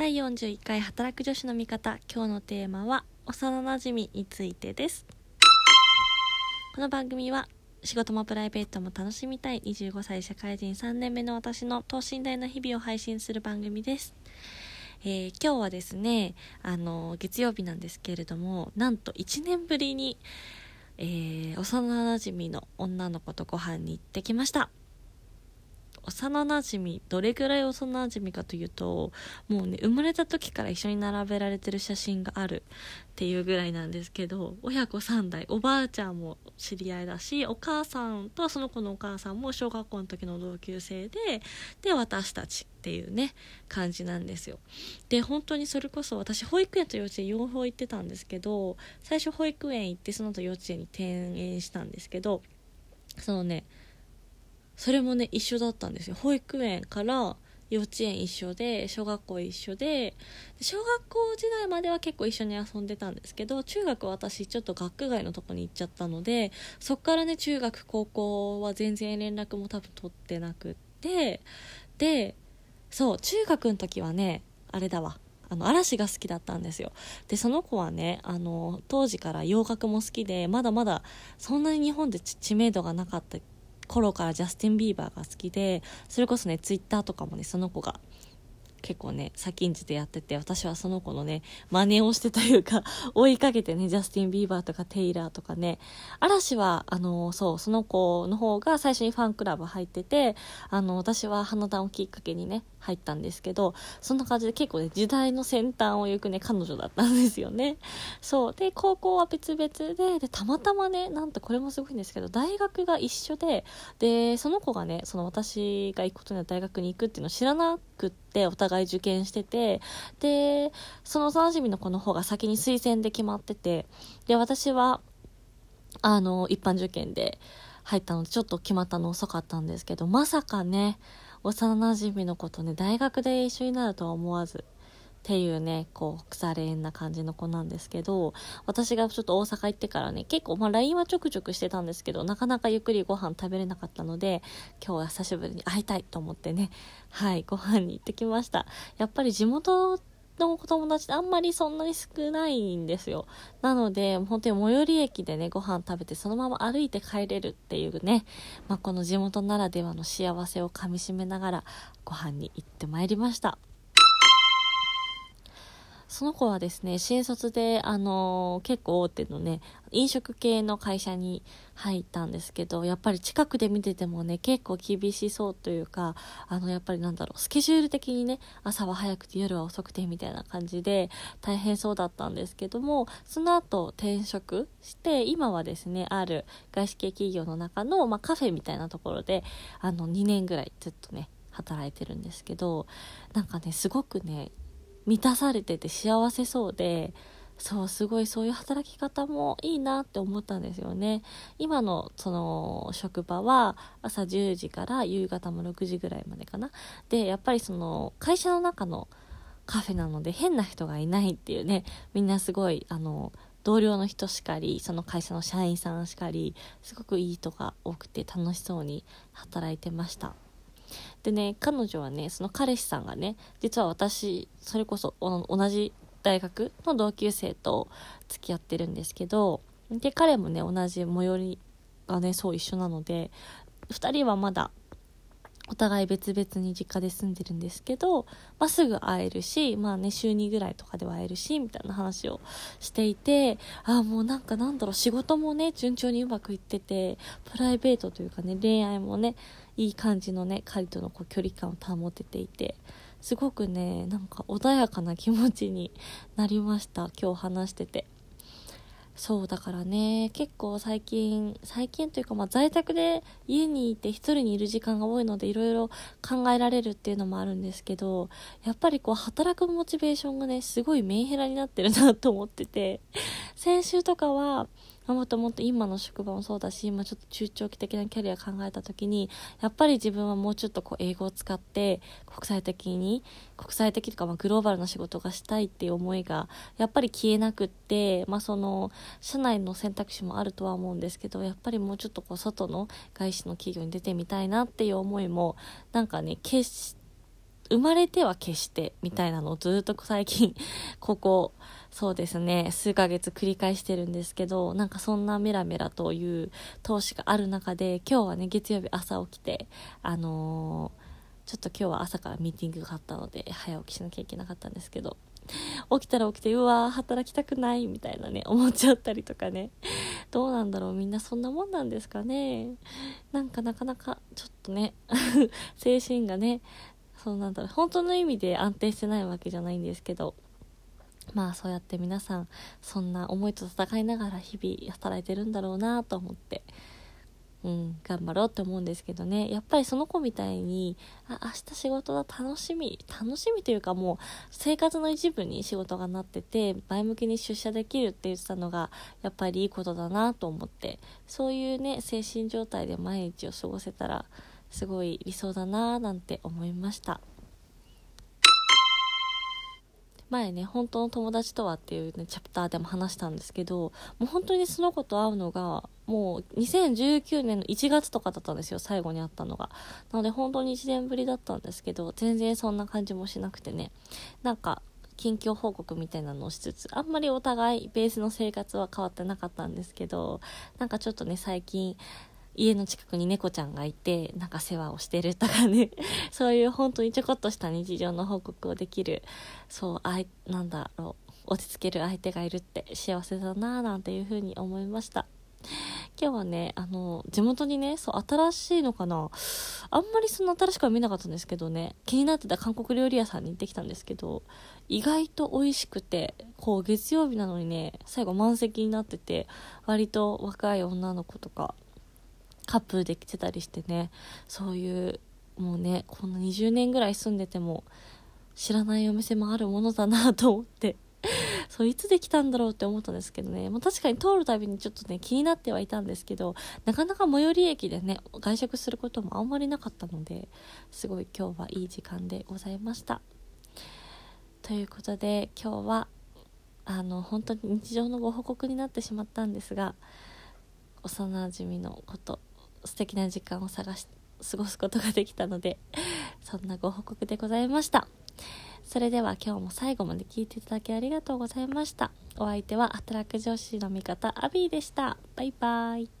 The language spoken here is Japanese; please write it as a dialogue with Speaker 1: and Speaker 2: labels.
Speaker 1: 第41回働く女子の味方。今日のテーマは幼なじみについてです。この番組は仕事もプライベートも楽しみたい25歳社会人3年目の私の等身大の日々を配信する番組です。えー、今日はですねあの月曜日なんですけれどもなんと1年ぶりに、えー、幼なじみの女の子とご飯に行ってきました。幼なじみどれぐらい幼なじみかというともうね生まれた時から一緒に並べられてる写真があるっていうぐらいなんですけど親子3代おばあちゃんも知り合いだしお母さんとその子のお母さんも小学校の時の同級生でで私たちっていうね感じなんですよ。で本当にそれこそ私保育園と幼稚園両方行ってたんですけど最初保育園行ってその後幼稚園に転園したんですけどそのねそれもね一緒だったんですよ。保育園から幼稚園一緒で小学校一緒で小学校時代までは結構一緒に遊んでたんですけど中学私ちょっと学区外のとこに行っちゃったのでそっからね中学高校は全然連絡も多分取ってなくってでそう中学の時はねあれだわ。あの嵐が好きだったんですよ。でその子はねあの当時から洋楽も好きでまだまだそんなに日本で知名度がなかった頃からジャスティン・ビーバーが好きでそれこそねツイッターとかもねその子が結構ね先んじてやってて私はその子のね真似をしてというか 追いかけてねジャスティン・ビーバーとかテイラーとかね嵐はあのそうその子の方が最初にファンクラブ入っててあの私は花壇をきっかけにね入ったんですけどそんな感じで結構ね時代の先端を行くね彼女だったんですよね。そうで高校は別々ででたまたまねなんとこれもすごいんですけど大学が一緒ででその子がねその私が行くことには大学に行くっていうのを知らなくてお互い受験しててでその幼馴染の子の方が先に推薦で決まっててで私はあの一般受験で入ったのでちょっと決まったの遅かったんですけどまさかね幼馴染の子とね大学で一緒になるとは思わず。っていうねこう腐れ縁な感じの子なんですけど私がちょっと大阪行ってからね結構まあ LINE はちょくちょくしてたんですけどなかなかゆっくりご飯食べれなかったので今日は久しぶりに会いたいと思ってね はいご飯に行ってきましたやっぱり地元の子友達ってあんまりそんなに少ないんですよ。なので、本当に最寄り駅でね、ご飯食べてそのまま歩いて帰れるっていうね、まあ、この地元ならではの幸せをかみしめながらご飯に行ってまいりました。その子はですね、新卒で、あのー、結構大手のね、飲食系の会社に入ったんですけど、やっぱり近くで見ててもね、結構厳しそうというか、あの、やっぱりなんだろう、スケジュール的にね、朝は早くて夜は遅くてみたいな感じで、大変そうだったんですけども、その後転職して、今はですね、ある外資系企業の中の、まあ、カフェみたいなところで、あの、2年ぐらいずっとね、働いてるんですけど、なんかね、すごくね、満たされてて幸せそうでそうすごいそういう働き方もいいなって思ったんですよね。今のその職場は朝10時から夕方も6時ぐらいまでかな。でやっぱりその会社の中のカフェなので変な人がいないっていうね。みんなすごいあの同僚の人しかりその会社の社員さんしかりすごくいい人が多くて楽しそうに働いてました。でね彼女はねその彼氏さんがね実は私それこそ同じ大学の同級生と付き合ってるんですけどで彼もね同じ最寄りがねそう一緒なので2人はまだお互い別々に実家で住んでるんですけど、まあ、すぐ会えるし、まあね、週2ぐらいとかでは会えるし、みたいな話をしていて、ああ、もうなんかなんだろう、仕事もね、順調にうまくいってて、プライベートというかね、恋愛もね、いい感じのね、彼とのこう距離感を保てていて、すごくね、なんか穏やかな気持ちになりました、今日話してて。そうだからね。結構最近最近というかまあ在宅で家にいて1人にいる時間が多いのでいろいろ考えられるっていうのもあるんですけどやっぱりこう働くモチベーションがねすごいメンヘラになってるなと思ってて。先週とかはもっともっと今の職場もそうだし今ちょっと中長期的なキャリア考えた時にやっぱり自分はもうちょっとこう英語を使って国際的に国際的とかまあグローバルな仕事がしたいっていう思いがやっぱり消えなくってまあその社内の選択肢もあるとは思うんですけどやっぱりもうちょっとこう外の外資の企業に出てみたいなっていう思いもなんかね決して生まれては決してみたいなのをずっと最近 ここそうですね数ヶ月繰り返してるんですけどなんかそんなメラメラという投資がある中で今日はね月曜日朝起きてあのー、ちょっと今日は朝からミーティングがあったので早起きしなきゃいけなかったんですけど起きたら起きてうわ働きたくないみたいなね思っちゃったりとかね。どうなんだろうみんなそんなもんなんですかね。なんかなかなかちょっとね 精神がねそうなんだ。ろう本当の意味で安定してないわけじゃないんですけど。まあそうやって皆さんそんな思いと戦いながら日々働いてるんだろうなと思って。うん、頑張ろうって思うんですけどね。やっぱりその子みたいにあ明日仕事だ楽しみ楽しみというかもう生活の一部に仕事がなってて前向きに出社できるって言ってたのがやっぱりいいことだなと思って。そういうね精神状態で毎日を過ごせたらすごい理想だななんて思いました。前ね、本当の友達とはっていうね、チャプターでも話したんですけど、もう本当にその子と会うのが、もう2019年の1月とかだったんですよ、最後に会ったのが。なので本当に1年ぶりだったんですけど、全然そんな感じもしなくてね、なんか、近況報告みたいなのをしつつ、あんまりお互いベースの生活は変わってなかったんですけど、なんかちょっとね、最近、家の近くに猫ちゃんがいて、なんか世話をしてるとかね、そういう本当にちょこっとした日常の報告をできる、そう、あい、なんだろう、落ち着ける相手がいるって幸せだなぁなんていうふうに思いました。今日はね、あの、地元にね、そう、新しいのかな。あんまりその新しくは見なかったんですけどね、気になってた韓国料理屋さんに行ってきたんですけど、意外と美味しくて、こう、月曜日なのにね、最後満席になってて、割と若い女の子とか、カップルで来てたりしてねそういうもうねこんな20年ぐらい住んでても知らないお店もあるものだなと思って そういつできたんだろうって思ったんですけどね、まあ、確かに通るたびにちょっとね気になってはいたんですけどなかなか最寄り駅でね外食することもあんまりなかったのですごい今日はいい時間でございました。ということで今日はあの本当に日常のご報告になってしまったんですが幼馴染のこと素敵な時間を探し過ごすことができたので そんなご報告でございました。それでは今日も最後まで聞いていただきありがとうございました。お相手は働く女子の味方アビーでした。バイバイ。